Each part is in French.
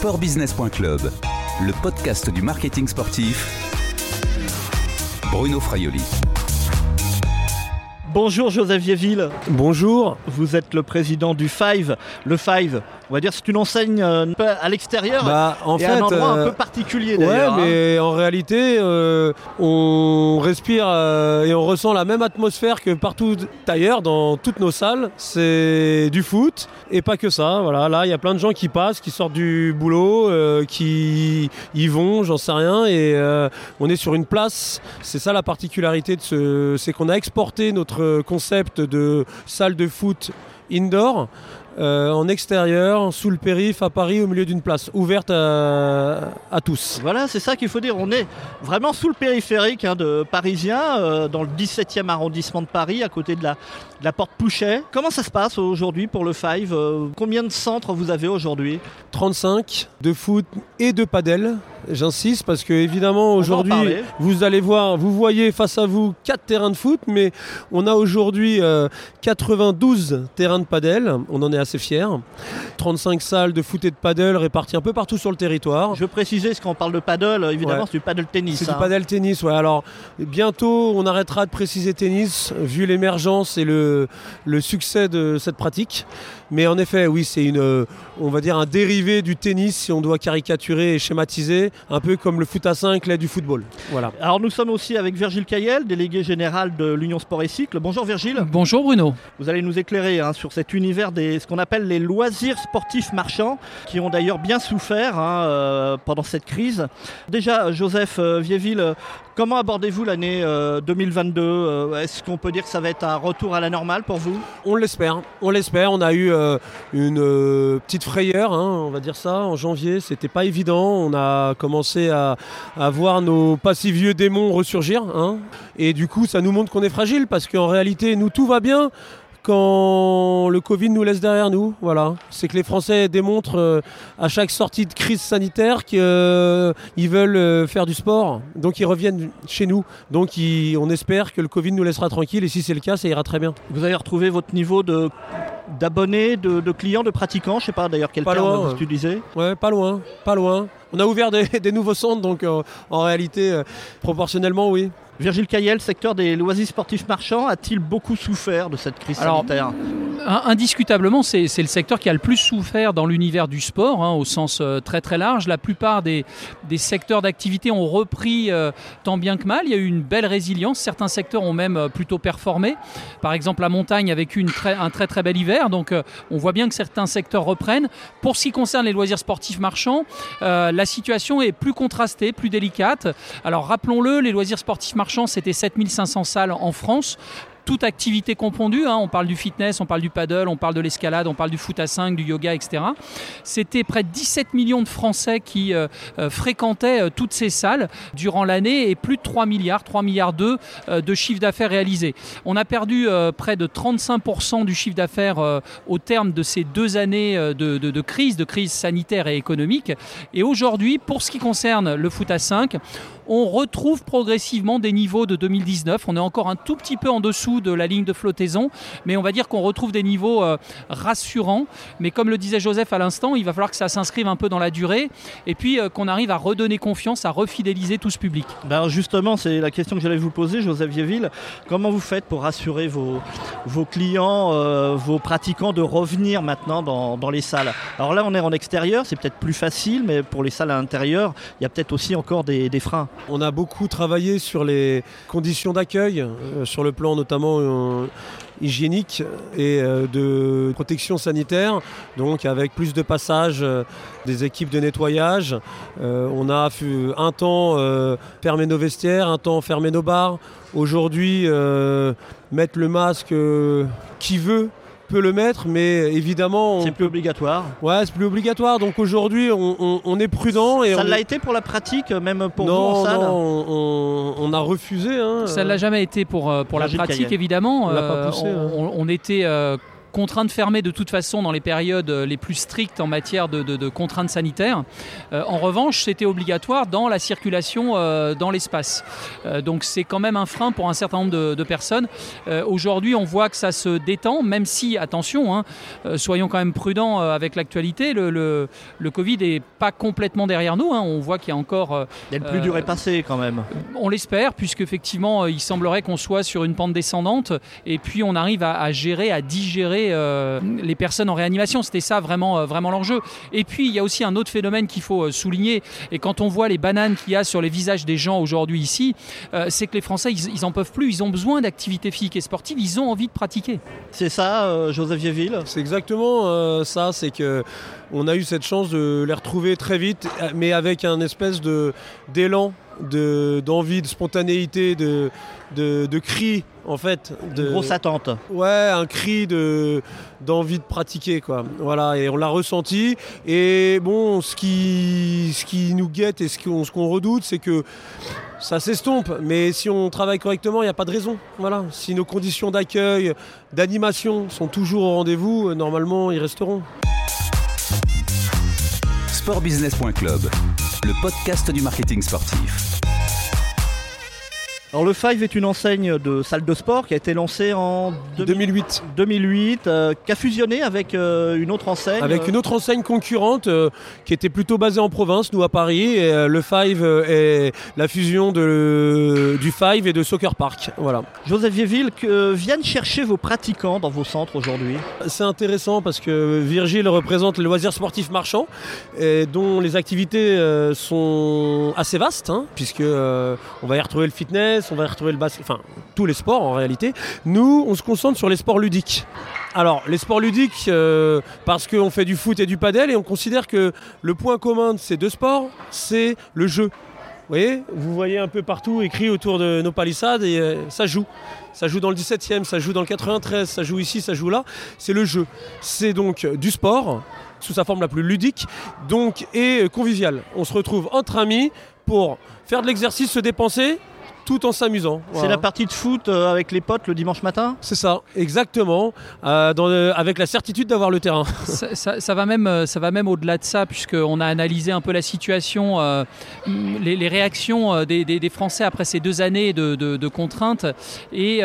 sportbusiness.club, le podcast du marketing sportif. Bruno Fraioli. Bonjour Joseph Vieville. Bonjour. Vous êtes le président du Five. Le Five, on va dire c'est une enseigne euh, à l'extérieur Bah, en et fait, un endroit un euh, peu particulier Ouais, d'ailleurs. hein. mais en réalité, euh, on respire et on ressent la même atmosphère que partout ailleurs dans toutes nos salles. C'est du foot et pas que ça. Voilà, là, il y a plein de gens qui passent, qui sortent du boulot, euh, qui y vont, j'en sais rien. Et euh, on est sur une place. C'est ça la particularité de ce, c'est qu'on a exporté notre concept de salle de foot indoor. Euh, en extérieur, sous le périph' à Paris, au milieu d'une place, ouverte à, à tous. Voilà, c'est ça qu'il faut dire. On est vraiment sous le périphérique hein, de Parisien, euh, dans le 17e arrondissement de Paris, à côté de la, de la porte Pouchet. Comment ça se passe aujourd'hui pour le Five Euh, Combien de centres vous avez aujourd'hui? 35 de foot et de padel. J'insiste parce que évidemment en aujourd'hui vous allez voir, vous voyez face à vous quatre terrains de foot, mais on a aujourd'hui euh, 92 terrains de padel. On en est assez fiers. 35 salles de foot et de padel réparties un peu partout sur le territoire. Je veux préciser, parce qu'on parle de paddle, évidemment, Ouais. c'est du paddle tennis. C'est hein. du padel tennis, ouais. Alors bientôt, on arrêtera de préciser tennis, vu l'émergence et le, le succès de cette pratique. Mais en effet, oui, c'est une, euh, on va dire un dérivé du tennis, si on doit caricaturer et schématiser, un peu comme le foot à 5 l'est du football. Voilà. Alors nous sommes aussi avec Virgile Caillel, délégué général de l'Union Sport et Cycle. Bonjour Virgile. Bonjour Bruno. Vous allez nous éclairer hein, sur cet univers des ce qu'on appelle les loisirs sportifs marchands, qui ont d'ailleurs bien souffert hein, euh, pendant cette crise. Déjà, Joseph euh, Vieville, euh, comment abordez-vous l'année euh, 2022 Euh, Est-ce qu'on peut dire que ça va être un retour à la normale pour vous? On l'espère, on l'espère. On a eu euh, une euh, petite frayeur, hein, on va dire ça, en janvier. C'était pas évident. On a commencé à, à voir nos pas si vieux démons ressurgir. hein. Et du coup, ça nous montre qu'on est fragile parce qu'en réalité, nous, tout va bien quand le Covid nous laisse derrière nous. Voilà. C'est que les Français démontrent euh, à chaque sortie de crise sanitaire qu'ils veulent euh, faire du sport. Donc ils reviennent chez nous. Donc ils- on espère que le Covid nous laissera tranquille. Et si c'est le cas, ça ira très bien. Vous avez retrouvé votre niveau de d'abonnés, de, de clients, de pratiquants, je sais pas d'ailleurs quel Pas terme loin, vous utilisez. Ouais, pas loin, pas loin. On a ouvert des, des nouveaux centres, donc euh, en réalité, euh, proportionnellement, oui. Virgile Caillel, secteur des loisirs sportifs marchands, a-t-il beaucoup souffert de cette crise Alors, sanitaire In- Indiscutablement, c'est le secteur qui a le plus souffert dans l'univers du sport, hein, au sens euh, très très large. La plupart des, des secteurs d'activité ont repris euh, tant bien que mal. Il y a eu une belle résilience. Certains secteurs ont même euh, plutôt performé. Par exemple, la montagne avec une très- un très très bel hiver. Donc, euh, on voit bien que certains secteurs reprennent. Pour ce qui concerne les loisirs sportifs marchands, euh, la situation est plus contrastée, plus délicate. Alors, rappelons-le, les loisirs sportifs marchands, c'était 7500 salles en France toute activité confondue, hein, on parle du fitness, on parle du paddle, on parle de l'escalade, on parle du foot à 5, du yoga, etc. C'était près de 17 millions de Français qui euh, euh, fréquentaient euh, toutes ces salles durant l'année et plus de 3 milliards, 3 milliards 2 euh, de chiffre d'affaires réalisé. On a perdu près de 35% du chiffre d'affaires au terme de ces deux années de, de- de crise, de crise sanitaire et économique. Et aujourd'hui, pour ce qui concerne le foot à 5, on retrouve progressivement des niveaux de 2019. On est encore un tout petit peu en dessous de la ligne de flottaison, mais on va dire qu'on retrouve des niveaux euh, rassurants. Mais comme le disait Joseph à l'instant, il va falloir que ça s'inscrive un peu dans la durée et puis euh, qu'on arrive à redonner confiance, à refidéliser tout ce public. Ben justement, c'est la question que j'allais vous poser, Joseph Vieville. Comment vous faites pour rassurer vos, vos clients, euh, vos pratiquants de revenir maintenant dans, dans les salles? Alors là, on est en extérieur, c'est peut-être plus facile, mais pour les salles à l'intérieur, il y a peut-être aussi encore des, des freins. On a beaucoup travaillé sur les conditions d'accueil, euh, sur le plan notamment euh, hygiénique et euh, de protection sanitaire, donc avec plus de passages euh, des équipes de nettoyage. On a un temps fermé nos vestiaires, un temps fermé nos bars. Aujourd'hui, mettre le masque, qui veut peut le mettre, mais évidemment, on C'est plus obligatoire. Ouais, c'est plus obligatoire. Donc aujourd'hui, on, on- on est prudent et Ça on l'a été pour la pratique, même pour vous non, en salle non, on, a refusé. hein. Ça ne l'a jamais été pour, euh, pour la pratique, évidemment. On l'a pas Euh, poussé, on, hein. on- on était euh, contraint de fermer de toute façon dans les périodes les plus strictes en matière de, de contraintes sanitaires. en revanche, c'était obligatoire dans la circulation dans l'espace. donc c'est quand même un frein pour un certain nombre de, personnes. Aujourd'hui, on voit que ça se détend, même si, attention, hein, soyons quand même prudents avec l'actualité, le, le, le Covid n'est pas complètement derrière nous. Hein. On voit qu'il y a encore. il y a le plus dur est passé quand même. On l'espère, puisqu'effectivement, il semblerait qu'on soit sur une pente descendante et puis on arrive à, gérer, à digérer euh, les personnes en réanimation. C'était ça vraiment, euh, vraiment l'enjeu. Et puis il y a aussi un autre phénomène qu'il faut euh, souligner. Et quand on voit les bananes qu'il y a sur les visages des gens aujourd'hui ici, c'est que les Français, ils, ils, en peuvent plus. Ils ont besoin d'activités physiques et sportives. Ils ont envie de pratiquer. C'est ça, Joseph Vieville C'est exactement ça. C'est que on a eu cette chance de les retrouver très vite, mais avec un espèce de d'élan d'envie, de, spontanéité, de, de, cri en fait. De, grosse attente. Ouais, un cri de d'envie de pratiquer quoi. Voilà, et on l'a ressenti. Et bon, ce qui, ce qui nous guette et ce qu'on, ce qu'on redoute, c'est que ça s'estompe. Mais si on travaille correctement, il n'y a pas de raison. Voilà, si nos conditions d'accueil, d'animation sont toujours au rendez-vous, normalement, ils resteront. Sportbusiness.club, le podcast du marketing sportif. Alors le Five est une enseigne de salle de sport qui a été lancée en 2008, 2008 euh, qui a fusionné avec euh, une autre enseigne. Avec une autre enseigne concurrente euh, qui était plutôt basée en province, nous à Paris. Et, le Five est la fusion de, du Five et de Soccer Park. Voilà. Joseph Vieville, que viennent chercher vos pratiquants dans vos centres aujourd'hui C'est intéressant parce que Virgile représente le loisir sportif marchand, et dont les activités sont assez vastes, hein, puisque on va y retrouver le fitness on va retrouver le basket, enfin tous les sports en réalité. Nous, on se concentre sur les sports ludiques. Alors, les sports ludiques, euh, parce qu'on fait du foot et du padel, et on considère que le point commun de ces deux sports, c'est le jeu. Vous voyez, vous voyez un peu partout écrit autour de nos palissades, et euh, ça joue. Ça joue dans le 17e, ça joue dans le 93, ça joue ici, ça joue là. C'est le jeu. C'est donc du sport, sous sa forme la plus ludique, donc et convivial. On se retrouve entre amis pour faire de l'exercice, se dépenser tout en s'amusant. C'est la partie de foot euh, avec les potes le dimanche matin? C'est ça, exactement, euh, avec la certitude d'avoir le terrain. Ça, va même, euh, ça va même au-delà de ça, puisqu'on a analysé un peu la situation, les, réactions des, Français après ces deux années de, contraintes, et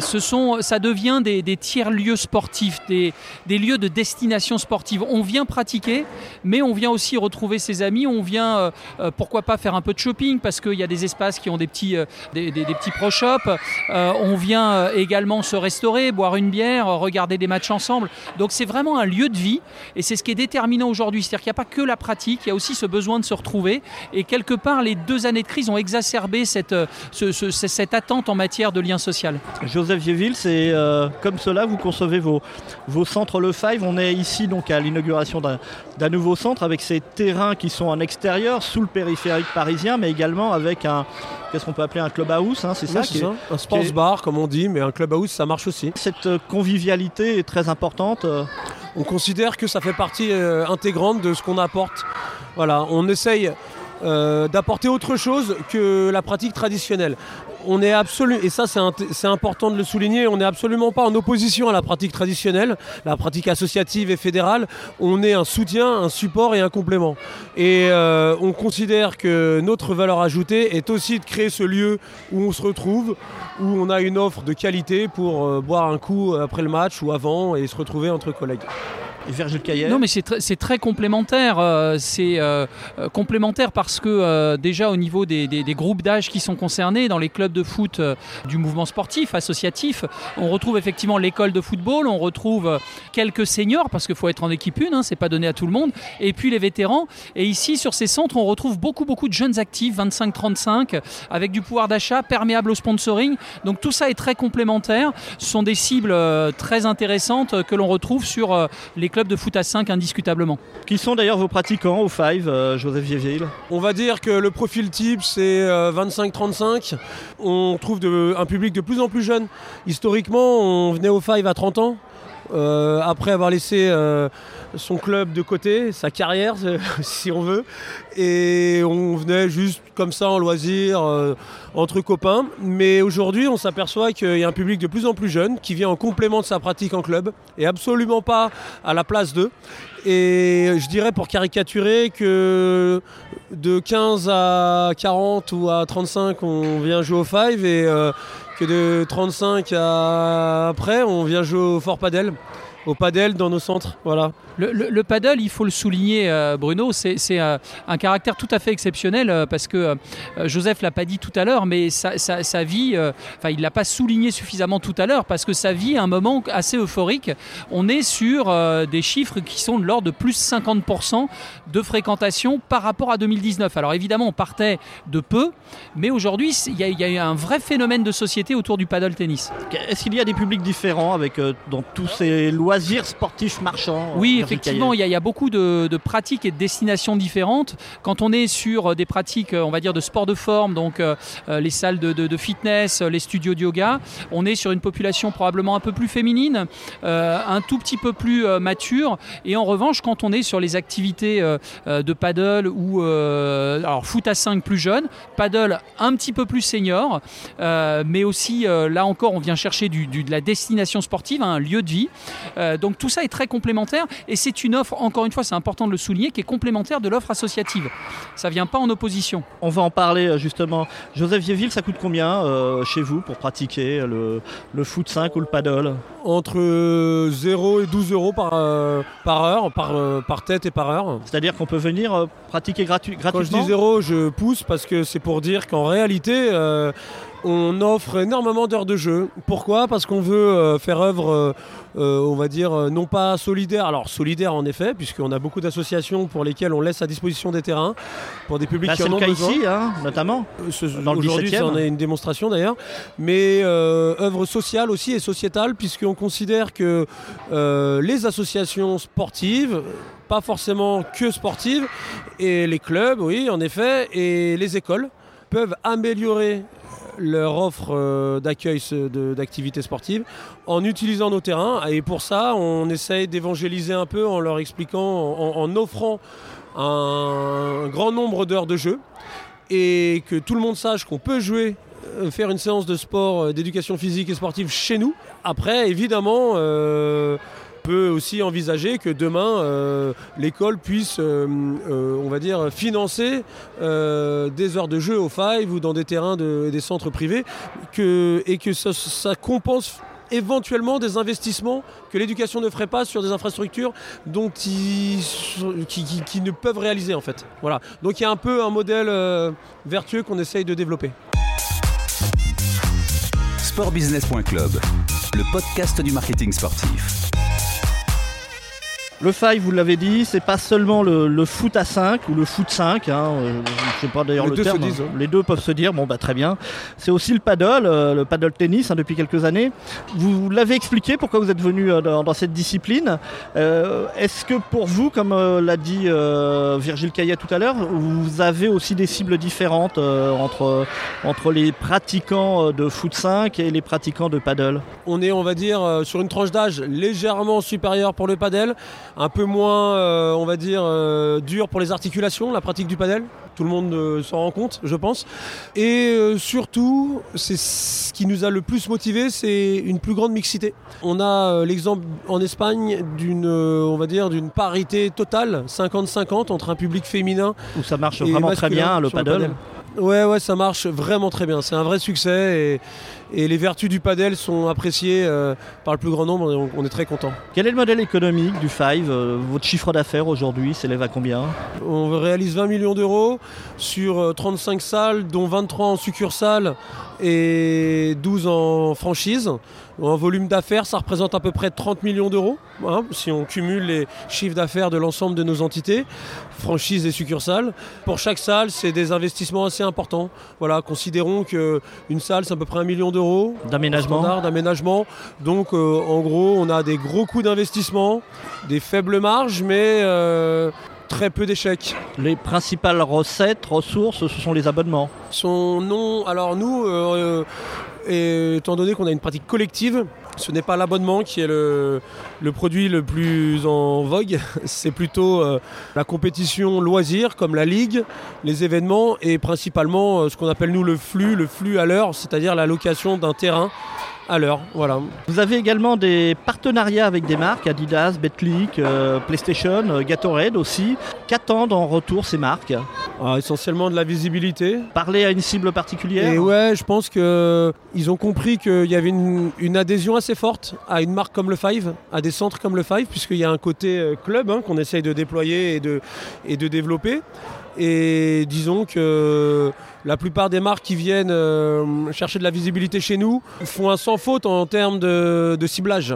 ce sont, ça devient des, tiers-lieux sportifs, des, lieux de destination sportive. On vient pratiquer, mais on vient aussi retrouver ses amis, on vient, pourquoi pas, faire un peu de shopping, parce qu'il y a des espaces qui ont des petits des, petits pro-shops. Euh, on vient euh, également se restaurer, boire une bière, regarder des matchs ensemble. Donc c'est vraiment un lieu de vie et c'est ce qui est déterminant aujourd'hui. C'est-à-dire qu'il n'y a pas que la pratique, il y a aussi ce besoin de se retrouver. Et quelque part, les deux années de crise ont exacerbé cette, euh, cette attente en matière de lien social. Joseph Vieville, c'est comme cela vous concevez vos, vos centres Le Five. On est ici donc à l'inauguration d'un nouveau centre avec ces terrains qui sont en extérieur, sous le périphérique parisien, mais également avec un, qu'est-ce qu'on peut appeler un clubhouse, hein, c'est ça, Un sports bar, comme on dit, mais un clubhouse, ça marche aussi. Cette euh, convivialité est très importante. Euh. On considère que ça fait partie euh, intégrante de ce qu'on apporte. Voilà, on essaye d'apporter autre chose que la pratique traditionnelle on est absolument, et ça c'est important de le souligner, on n'est absolument pas en opposition à la pratique traditionnelle, la pratique associative et fédérale. On est un soutien, un support et un complément. Et euh, on considère que notre valeur ajoutée est aussi de créer ce lieu où on se retrouve, où on a une offre de qualité pour euh, boire un coup après le match ou avant et se retrouver entre collègues. Non, mais c'est très complémentaire. Euh, c'est euh, euh, complémentaire parce que déjà au niveau des, groupes d'âge qui sont concernés, dans les clubs de foot du mouvement sportif, associatif, on retrouve effectivement l'école de football, on retrouve quelques seniors parce qu'il faut être en équipe une, hein, c'est pas donné à tout le monde, et puis les vétérans. Et ici, sur ces centres, on retrouve beaucoup, beaucoup de jeunes actifs, 25-35, avec du pouvoir d'achat, perméable au sponsoring. Donc tout ça est très complémentaire. Ce sont des cibles très intéressantes que l'on retrouve sur les club de foot à 5 indiscutablement. Qui sont d'ailleurs vos pratiquants au 5, euh, Joseph Vieville On va dire que le profil type c'est 25-35. Euh, on trouve un public de plus en plus jeune. Historiquement, on venait au 5 à 30 ans. euh, après avoir laissé euh, son club de côté, sa carrière, si on veut. Et on venait juste comme ça en loisir, euh, entre copains. Mais aujourd'hui, on s'aperçoit qu'il y a un public de plus en plus jeune qui vient en complément de sa pratique en club et absolument pas à la place d'eux. Et je dirais pour caricaturer que de 15 à 40 ou à 35, on vient jouer au 5 et euh, que de 35 à après, on vient jouer au Fort Padel au padel dans nos centres. Voilà. Le, le, le paddle, il faut le souligner, euh, Bruno, c'est euh, un caractère tout à fait exceptionnel euh, parce que euh, Joseph l'a pas dit tout à l'heure, mais sa, sa, sa vie, euh, enfin, il l'a pas souligné suffisamment tout à l'heure parce que sa vie, à un moment assez euphorique, on est sur euh, des chiffres qui sont de l'ordre de plus 50% de fréquentation par rapport à 2019. Alors évidemment, on partait de peu, mais aujourd'hui, il y, y, a un vrai phénomène de société autour du paddle tennis. Est-ce qu'il y a des publics différents avec euh, dans tous ces lois loisirs sportifs marchands. Oui, effectivement, il y, a, il y, a beaucoup de, de, pratiques et de destinations différentes. Quand on est sur des pratiques, on va dire, de sport de forme, donc euh, les salles de, de, de, fitness, les studios de yoga, on est sur une population probablement un peu plus féminine, euh, un tout petit peu plus euh, mature. Et en revanche, quand on est sur les activités euh, de paddle ou alors foot à 5 plus jeune, paddle un petit peu plus senior, mais aussi là encore, on vient chercher du, du, de la destination sportive, un lieu de vie. Euh, donc tout ça est très complémentaire et c'est une offre, encore une fois, c'est important de le souligner, qui est complémentaire de l'offre associative. Ça vient pas en opposition. On va en parler euh, justement. Joseph Vieville, ça coûte combien euh, chez vous pour pratiquer le, le, foot 5 ou le paddle? Entre 0 et 12 euros par, euh, par heure, par, par tête et par heure. C'est-à-dire qu'on peut venir pratiquer gratu gratuitement Quand je dis 0, je pousse parce que c'est pour dire qu'en réalité on offre énormément d'heures de jeu. Pourquoi? Parce qu'on veut euh, faire œuvre, euh, euh, on va dire, non pas solidaire. Alors solidaire en effet, puisqu'on a beaucoup d'associations pour lesquelles on laisse à disposition des terrains pour des publics bah, qui en ont besoin. ici, hein, notamment. Aujourd'hui, est une démonstration d'ailleurs. Mais euh, œuvre sociale aussi et sociétale, puisqu'on considère que les associations sportives pas forcément que sportives, et les clubs, oui, en effet, et les écoles peuvent améliorer leur offre euh, d'accueil d'activités sportives en utilisant nos terrains. Et pour ça, on essaye d'évangéliser un peu en leur expliquant, en, offrant un grand nombre d'heures de jeu et que tout le monde sache qu'on peut jouer euh, faire une séance de sport, d'éducation physique et sportive chez nous. Après, évidemment, euh, peut aussi envisager que demain euh, l'école puisse, euh, euh, on va dire, financer des heures de jeu au Five ou dans des terrains de, des centres privés que, et que ça, compense éventuellement des investissements que l'éducation ne ferait pas sur des infrastructures dont ils, qui, ne peuvent réaliser en fait. Voilà. Donc il y a un peu un modèle vertueux qu'on essaye de développer. Sportbusiness.club, le podcast du marketing sportif. Le five, vous l'avez dit, c'est pas seulement le, le, foot à 5 ou le foot 5, hein, euh, je sais pas d'ailleurs le terme. Disent, hein. Les deux peuvent se dire, bon bah très bien. C'est aussi le paddle, euh, le paddle tennis hein, depuis quelques années. Vous l'avez expliqué pourquoi vous êtes venu euh, dans, dans, cette discipline. Euh, Est-ce que pour vous, comme euh, l'a dit Virgile Caillet tout à l'heure, vous avez aussi des cibles différentes entre, entre les pratiquants de foot 5 et les pratiquants de paddle? On est, on va dire, sur une tranche d'âge légèrement supérieure pour le paddle un peu moins, euh, on va dire, euh, dur pour les articulations, la pratique du padel. Tout le monde euh, s'en rend compte, je pense. Et surtout, c'est ce qui nous a le plus motivé, c'est une plus grande mixité. On a l'exemple en Espagne d'une, on va dire, d'une parité totale, 50-50 entre un public féminin. Où ça marche vraiment très bien, le paddle. le paddle. Ouais, ouais, ça marche vraiment très bien. C'est un vrai succès et, et, les vertus du padel sont appréciées euh, par le plus grand nombre et on, on, est très content. Quel est le modèle économique du Five euh, Votre chiffre d'affaires aujourd'hui s'élève à combien? On réalise 20 millions d'euros sur euh, 35 salles, dont 23 en succursale et 12 en franchise. En volume d'affaires, ça représente à peu près 30 millions d'euros, hein, si on cumule les chiffres d'affaires de l'ensemble de nos entités, franchises et succursales. Pour chaque salle, c'est des investissements assez importants. Voilà, considérons qu'une salle, c'est à peu près un million d'euros. D'aménagement D'aménagement. Donc, euh, en gros, on a des gros coûts d'investissement, des faibles marges, mais... Euh, très peu d'échecs. Les principales recettes, ressources, ce sont les abonnements. Son nom, alors nous, euh, étant donné qu'on a une pratique collective, Ce n'est pas l'abonnement qui est le, produit le plus en vogue, c'est plutôt euh, la compétition loisir comme la ligue, les événements et principalement euh, ce qu'on appelle nous le flux, le flux à l'heure, c'est-à-dire la location d'un terrain à l'heure. Voilà. Vous avez également des partenariats avec des marques, Adidas, Betclic, euh, PlayStation, euh, Gatorade aussi. Qu'attendent en retour ces marques? Ah, Essentiellement de la visibilité. Parler à une cible particulière? Et ouais, je pense qu'ils ont compris qu'il y avait une, une, adhésion assez forte à une marque comme le Five, à des centres comme le Five, puisqu'il y a un côté euh, club hein, qu'on essaye de déployer et de, et de développer. Et disons que la plupart des marques qui viennent euh, chercher de la visibilité chez nous font un sans faute en termes de, de ciblage.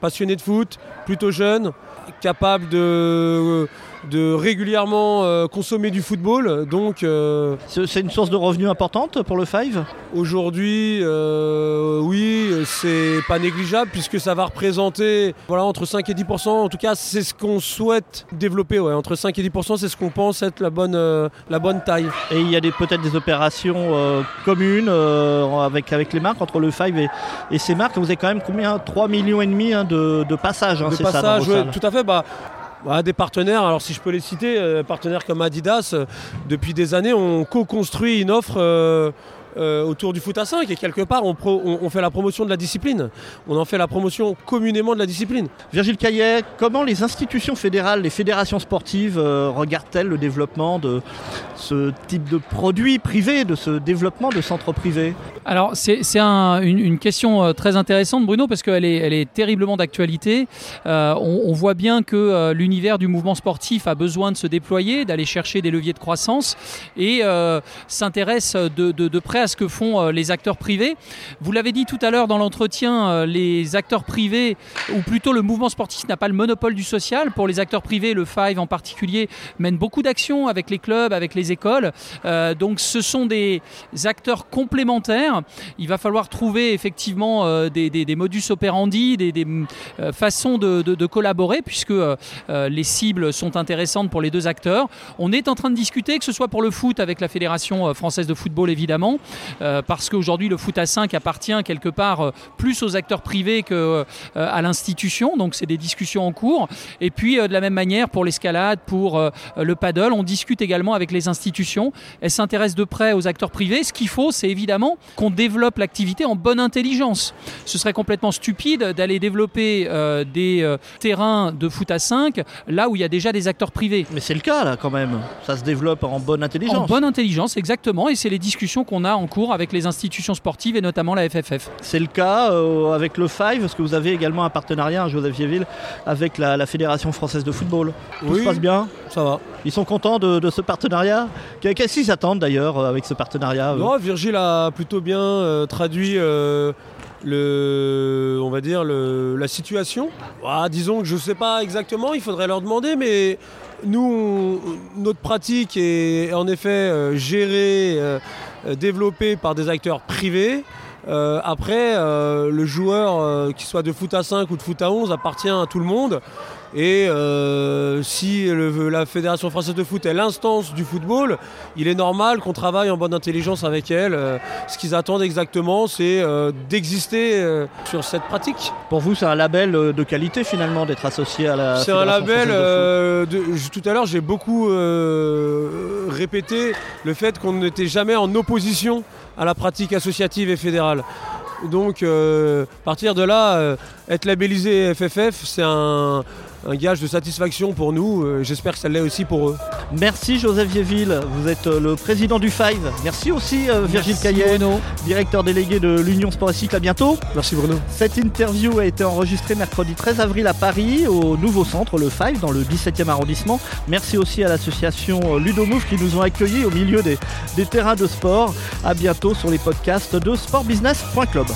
Passionnés de foot, plutôt jeunes, capables de de régulièrement euh, consommer du football. Donc, euh, c'est une source de revenus importante pour le Five? Aujourd'hui, euh, oui, c'est pas négligeable puisque ça va représenter voilà, entre 5 et 10% En tout cas, c'est ce qu'on souhaite développer. Ouais. Entre 5 et 10% c'est ce qu'on pense être la bonne, la bonne taille. Et il y a peut-être des opérations communes avec, avec les marques, entre le Five et, et, ces marques. Vous avez quand même combien? 3 millions et demi hein, de, de, passages, hein, de passages, ça, tout à fait. Bah, des partenaires, alors si je peux les citer, euh, partenaires comme Adidas, euh, depuis des années, ont co-construit une offre euh, autour du foot à 5 et quelque part on, on, fait la promotion de la discipline. On en fait la promotion communément de la discipline. Virgile Caillet, comment les institutions fédérales, les fédérations sportives euh, regardent-elles le développement de ce type de produits privés, de ce développement de centres privés? Alors c'est un, une, une, question euh, très intéressante Bruno parce qu'elle est, elle est terriblement d'actualité. Euh, on, on, voit bien que euh, l'univers du mouvement sportif a besoin de se déployer, d'aller chercher des leviers de croissance et s'intéresse de, de, de près à ce que font euh, les acteurs privés. Vous l'avez dit tout à l'heure dans l'entretien, euh, les acteurs privés, ou plutôt le mouvement sportif n'a pas le monopole du social. Pour les acteurs privés, le Five en particulier mène beaucoup d'actions avec les clubs, avec les écoles. Euh, donc ce sont des acteurs complémentaires. Il va falloir trouver effectivement des, modus operandi, des, des façons de, collaborer, puisque les cibles sont intéressantes pour les deux acteurs. On est en train de discuter, que ce soit pour le foot avec la Fédération française de football évidemment, parce qu'aujourd'hui le foot à 5 appartient quelque part euh, plus aux acteurs privés qu'à euh, à l'institution, donc c'est des discussions en cours. Et puis de la même manière pour l'escalade, pour le paddle, on discute également avec les institutions. Elles s'intéressent de près aux acteurs privés. Ce qu'il faut, c'est évidemment qu'on développe l'activité en bonne intelligence. Ce serait complètement stupide d'aller développer des terrains de foot à 5 là où il y a déjà des acteurs privés. Mais c'est le cas là quand même. Ça se développe en bonne intelligence. En bonne intelligence, exactement. Et c'est les discussions qu'on a en cours avec les institutions sportives et notamment la FFF. C'est le cas euh, avec le Five, parce que vous avez également un partenariat, hein, Joseph Vieville, avec la, la, Fédération française de football. Tout oui, se passe bien Ça va. Ils sont contents de, de ce partenariat Qu'est-ce qu'ils attendent d'ailleurs euh, avec ce partenariat Non, Virgile a plutôt bien euh, traduit euh, le, on va dire le, la situation. Ah, disons que je ne sais pas exactement, il faudrait leur demander, mais nous, on, notre pratique est en effet euh, gérée, euh, développée par des acteurs privés. Euh, après, le joueur, qu'il soit de foot à 5 ou de foot à 11, appartient à tout le monde. Et euh, si le, la Fédération française de foot est l'instance du football, il est normal qu'on travaille en bonne intelligence avec elle. Euh, ce qu'ils attendent exactement, c'est euh, d'exister euh, sur cette pratique. Pour vous, c'est un label euh, de qualité finalement d'être associé à la C'est un label. De de, tout à l'heure, j'ai beaucoup répété le fait qu'on n'était jamais en opposition à la pratique associative et fédérale. Donc, euh, partir de là, euh, être labellisé FFF, c'est un, un, gage de satisfaction pour nous. Euh, J'espère que ça l'est aussi pour eux. Merci Joseph Vieville, vous êtes le président du Five. Merci aussi euh, Virgile Caillet, directeur délégué de l'Union Sport et Cycle. À bientôt. Merci Bruno. Cette interview a été enregistrée mercredi 13 avril à Paris, au nouveau centre, le Five, dans le 17e arrondissement. Merci aussi à l'association Ludomove qui nous ont accueillis au milieu des, des terrains de sport. À bientôt sur les podcasts de sportbusiness.club.